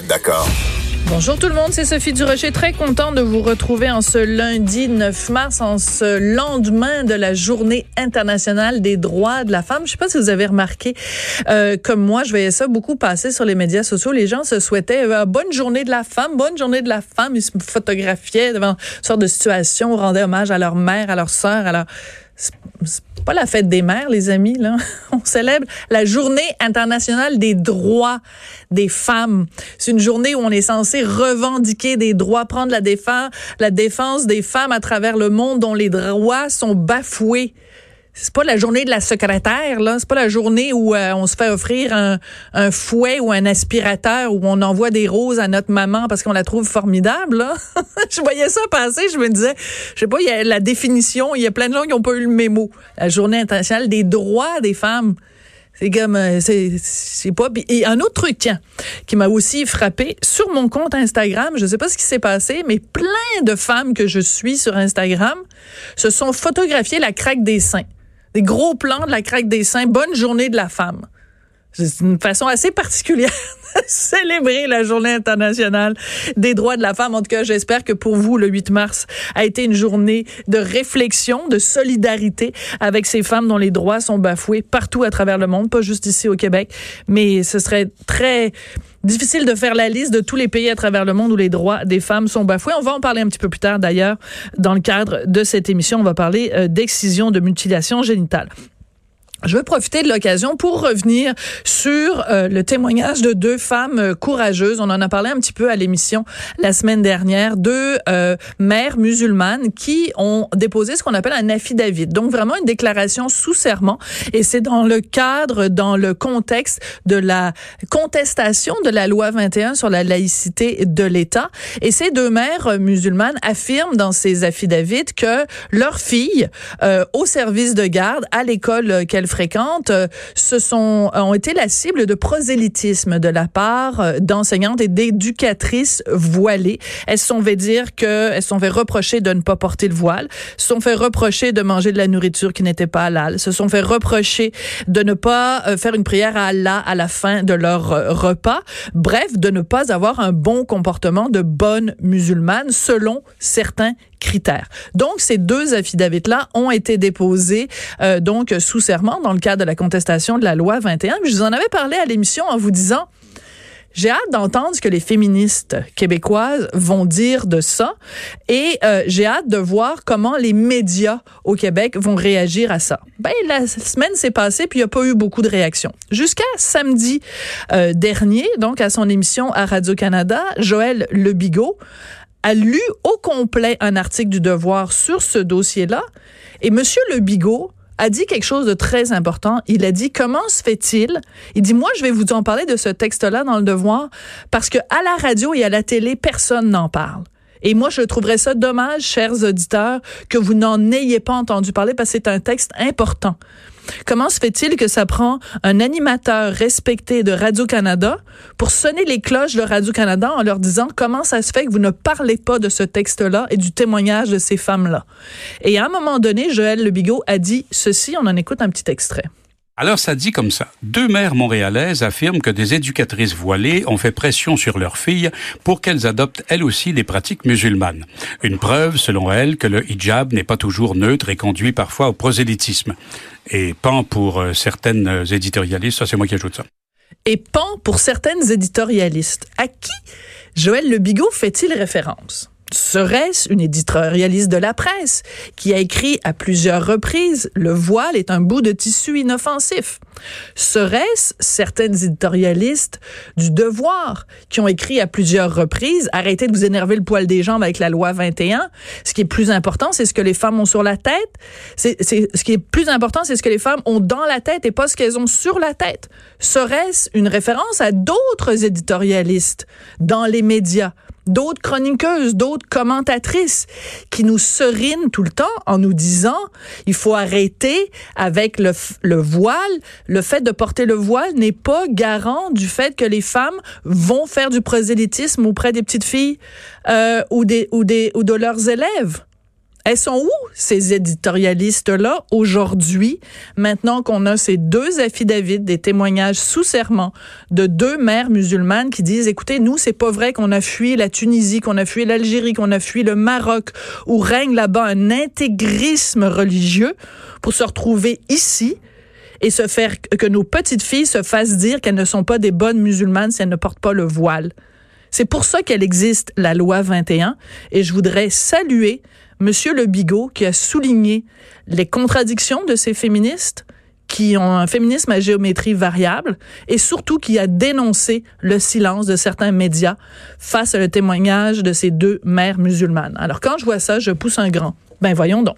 D'accord? Bonjour tout le monde, c'est Sophie Durocher. Très content de vous retrouver en ce lundi 9 mars, en ce lendemain de la Journée internationale des droits de la femme. Je sais pas si vous avez remarqué, euh, comme moi, je voyais ça beaucoup passer sur les médias sociaux. Les gens se souhaitaient euh, bonne journée de la femme, bonne journée de la femme. Ils se photographiaient devant toutes sortes de situations, rendaient hommage à leur mère, à leur sœur, à leur c'est pas la fête des mères, les amis, là. On célèbre la journée internationale des droits des femmes. C'est une journée où on est censé revendiquer des droits, prendre la défense, la défense des femmes à travers le monde dont les droits sont bafoués c'est pas la journée de la secrétaire là, c'est pas la journée où euh, on se fait offrir un, un, fouet ou un aspirateur où on envoie des roses à notre maman parce qu'on la trouve formidable là. je voyais ça passer, je me disais, je sais pas, il y a la définition, il y a plein de gens qui ont pas eu le mémo. La journée internationale des droits des femmes. C'est comme euh, c'est c'est pas et un autre truc tiens qui m'a aussi frappé sur mon compte Instagram, je sais pas ce qui s'est passé mais plein de femmes que je suis sur Instagram se sont photographiées la craque des seins des gros plans de la craque des seins. Bonne journée de la femme. C'est une façon assez particulière célébrer la journée internationale des droits de la femme. En tout cas, j'espère que pour vous, le 8 mars a été une journée de réflexion, de solidarité avec ces femmes dont les droits sont bafoués partout à travers le monde, pas juste ici au Québec. Mais ce serait très difficile de faire la liste de tous les pays à travers le monde où les droits des femmes sont bafoués. On va en parler un petit peu plus tard d'ailleurs dans le cadre de cette émission. On va parler euh, d'excision, de mutilation génitale. Je veux profiter de l'occasion pour revenir sur euh, le témoignage de deux femmes euh, courageuses. On en a parlé un petit peu à l'émission la semaine dernière. Deux euh, mères musulmanes qui ont déposé ce qu'on appelle un affidavit. Donc vraiment une déclaration sous serment. Et c'est dans le cadre, dans le contexte de la contestation de la loi 21 sur la laïcité de l'État. Et ces deux mères musulmanes affirment dans ces affidavits que leurs filles, au service de garde, à l'école qu'elles fréquentes euh, se sont euh, ont été la cible de prosélytisme de la part euh, d'enseignantes et d'éducatrices voilées. Elles sont fait dire que elles sont fait reprocher de ne pas porter le voile, se sont fait reprocher de manger de la nourriture qui n'était pas halal, se sont fait reprocher de ne pas faire une prière à Allah à la fin de leur repas. Bref, de ne pas avoir un bon comportement de bonne musulmane selon certains critères. Donc, ces deux affidavits-là ont été déposés euh, donc sous serment dans le cadre de la contestation de la loi 21. Je vous en avais parlé à l'émission en vous disant j'ai hâte d'entendre ce que les féministes québécoises vont dire de ça et euh, j'ai hâte de voir comment les médias au Québec vont réagir à ça. Ben la semaine s'est passée puis il n'y a pas eu beaucoup de réactions. Jusqu'à samedi euh, dernier, donc à son émission à Radio-Canada, Joël Lebigot a lu au complet un article du Devoir sur ce dossier-là. Et Monsieur Le Bigot a dit quelque chose de très important. Il a dit comment se fait-il? Il dit moi je vais vous en parler de ce texte-là dans le Devoir parce que à la radio et à la télé personne n'en parle. Et moi, je trouverais ça dommage, chers auditeurs, que vous n'en ayez pas entendu parler parce que c'est un texte important. Comment se fait-il que ça prend un animateur respecté de Radio-Canada pour sonner les cloches de Radio-Canada en leur disant comment ça se fait que vous ne parlez pas de ce texte-là et du témoignage de ces femmes-là? Et à un moment donné, Joël Le Bigot a dit ceci, on en écoute un petit extrait. Alors ça dit comme ça. Deux mères montréalaises affirment que des éducatrices voilées ont fait pression sur leurs filles pour qu'elles adoptent elles aussi des pratiques musulmanes. Une preuve, selon elles, que le hijab n'est pas toujours neutre et conduit parfois au prosélytisme. Et pan pour euh, certaines euh, éditorialistes, ça c'est moi qui ajoute ça. Et pan pour certaines éditorialistes. À qui Joël Le Bigot fait-il référence? Serait-ce une éditorialiste de la presse qui a écrit à plusieurs reprises Le voile est un bout de tissu inoffensif? Serait-ce certaines éditorialistes du devoir qui ont écrit à plusieurs reprises Arrêtez de vous énerver le poil des jambes avec la loi 21. Ce qui est plus important, c'est ce que les femmes ont sur la tête. C'est, ce qui est plus important, c'est ce que les femmes ont dans la tête et pas ce qu'elles ont sur la tête. Serait-ce une référence à d'autres éditorialistes dans les médias? D'autres chroniqueuses, d'autres commentatrices qui nous serinent tout le temps en nous disant il faut arrêter avec le, le voile. Le fait de porter le voile n'est pas garant du fait que les femmes vont faire du prosélytisme auprès des petites filles euh, ou des ou des ou de leurs élèves. Elles sont où, ces éditorialistes-là, aujourd'hui, maintenant qu'on a ces deux affidavits, des témoignages sous serment de deux mères musulmanes qui disent, écoutez, nous, c'est pas vrai qu'on a fui la Tunisie, qu'on a fui l'Algérie, qu'on a fui le Maroc, où règne là-bas un intégrisme religieux pour se retrouver ici et se faire que nos petites filles se fassent dire qu'elles ne sont pas des bonnes musulmanes si elles ne portent pas le voile. C'est pour ça qu'elle existe, la loi 21, et je voudrais saluer Monsieur Le Bigot qui a souligné les contradictions de ces féministes qui ont un féminisme à géométrie variable et surtout qui a dénoncé le silence de certains médias face le témoignage de ces deux mères musulmanes. Alors quand je vois ça, je pousse un grand. Ben voyons donc.